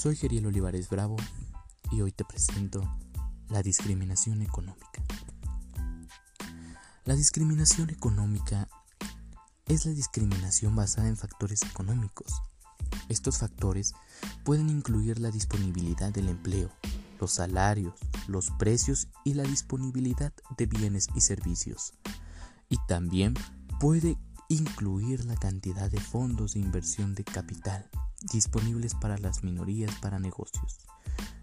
Soy Geriel Olivares Bravo y hoy te presento la discriminación económica. La discriminación económica es la discriminación basada en factores económicos. Estos factores pueden incluir la disponibilidad del empleo, los salarios, los precios y la disponibilidad de bienes y servicios. Y también puede incluir la cantidad de fondos de inversión de capital disponibles para las minorías para negocios.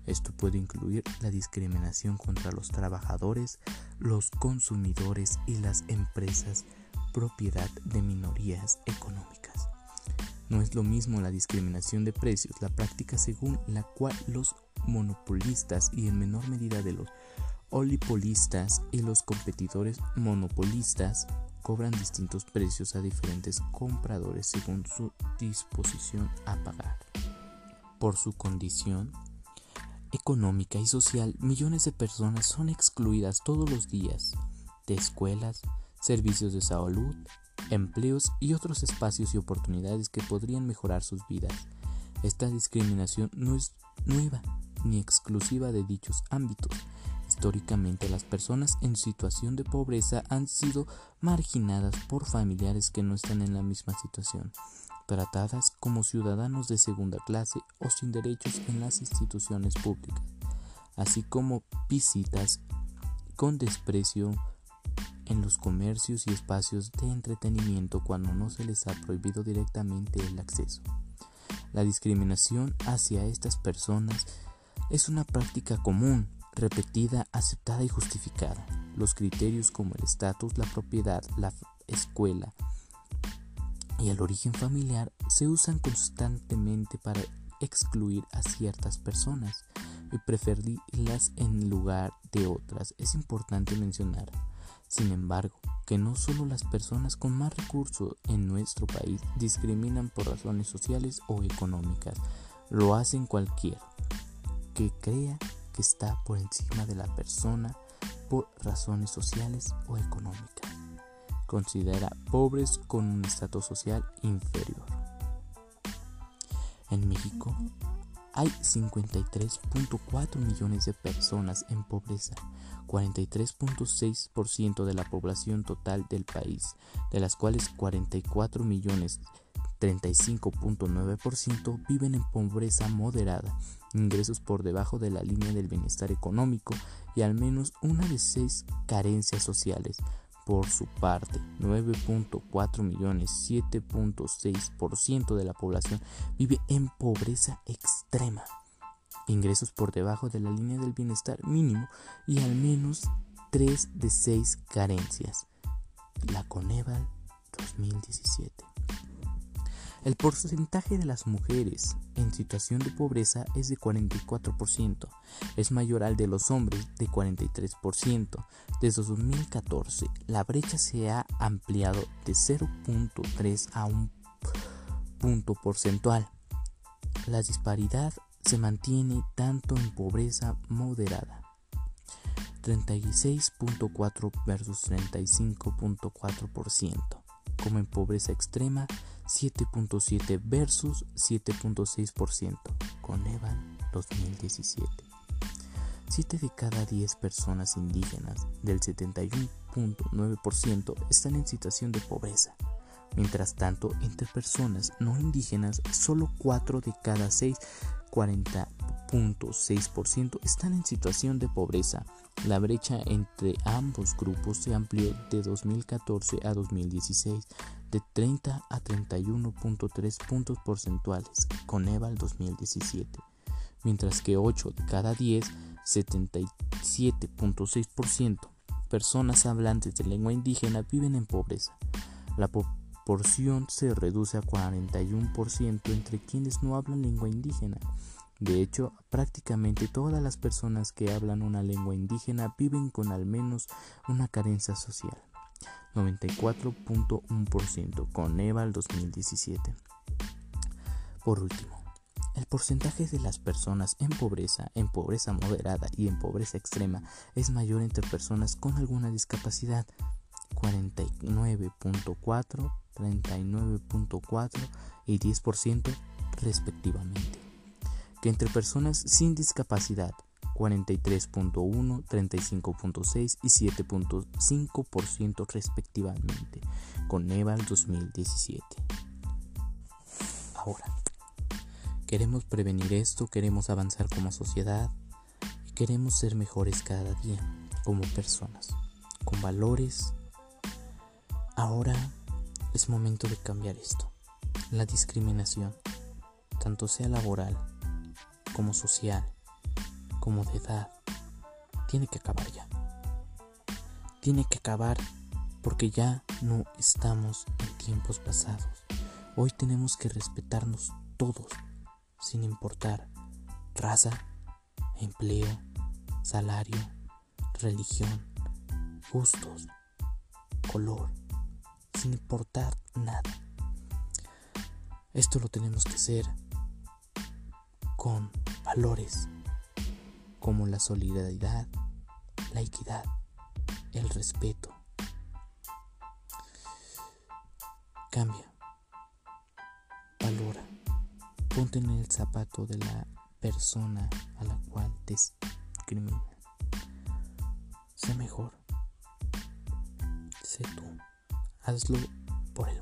Esto puede incluir la discriminación contra los trabajadores, los consumidores y las empresas propiedad de minorías económicas. No es lo mismo la discriminación de precios, la práctica según la cual los monopolistas y en menor medida de los oligopolistas y los competidores monopolistas cobran distintos precios a diferentes compradores según su disposición a pagar. Por su condición económica y social, millones de personas son excluidas todos los días de escuelas, servicios de salud, empleos y otros espacios y oportunidades que podrían mejorar sus vidas. Esta discriminación no es nueva ni exclusiva de dichos ámbitos. Históricamente las personas en situación de pobreza han sido marginadas por familiares que no están en la misma situación, tratadas como ciudadanos de segunda clase o sin derechos en las instituciones públicas, así como visitas con desprecio en los comercios y espacios de entretenimiento cuando no se les ha prohibido directamente el acceso. La discriminación hacia estas personas es una práctica común, repetida, aceptada y justificada. Los criterios como el estatus, la propiedad, la escuela y el origen familiar se usan constantemente para excluir a ciertas personas y preferirlas en lugar de otras. Es importante mencionar sin embargo, que no solo las personas con más recursos en nuestro país discriminan por razones sociales o económicas, lo hacen cualquiera que crea que está por encima de la persona por razones sociales o económicas. Considera pobres con un estatus social inferior. En México hay 53.4 millones de personas en pobreza, 43.6% de la población total del país, de las cuales 44 millones 35.9% viven en pobreza moderada, ingresos por debajo de la línea del bienestar económico y al menos una de seis carencias sociales. Por su parte, 9.4 millones, 7.6% de la población vive en pobreza extrema ingresos por debajo de la línea del bienestar mínimo y al menos 3 de 6 carencias. La Coneval 2017. El porcentaje de las mujeres en situación de pobreza es de 44%, es mayor al de los hombres de 43%. Desde 2014, la brecha se ha ampliado de 0.3 a 1 punto porcentual. La disparidad se mantiene tanto en pobreza moderada 36.4 versus 35.4% como en pobreza extrema 7.7 versus 7.6% con Evan 2017. 7 de cada 10 personas indígenas del 71.9% están en situación de pobreza. Mientras tanto, entre personas no indígenas, solo 4 de cada 6 40.6% están en situación de pobreza. La brecha entre ambos grupos se amplió de 2014 a 2016 de 30 a 31.3 puntos porcentuales con EVA 2017, mientras que 8 de cada 10, 77.6% personas hablantes de lengua indígena viven en pobreza. La porción se reduce a 41% entre quienes no hablan lengua indígena. De hecho, prácticamente todas las personas que hablan una lengua indígena viven con al menos una carencia social. 94.1% con EVA 2017. Por último, el porcentaje de las personas en pobreza, en pobreza moderada y en pobreza extrema es mayor entre personas con alguna discapacidad, 49.4 39.4 y 10% respectivamente. Que entre personas sin discapacidad 43.1, 35.6 y 7.5% respectivamente, con EVAL 2017. Ahora, queremos prevenir esto, queremos avanzar como sociedad queremos ser mejores cada día como personas, con valores. Ahora es momento de cambiar esto. La discriminación, tanto sea laboral como social, como de edad, tiene que acabar ya. Tiene que acabar porque ya no estamos en tiempos pasados. Hoy tenemos que respetarnos todos, sin importar raza, empleo, salario, religión, gustos, color, sin importar nada. Esto lo tenemos que hacer con valores como la solidaridad, la equidad, el respeto. Cambia, valora, ponte en el zapato de la persona a la cual te discrimina. Sé mejor, sé tú, hazlo por el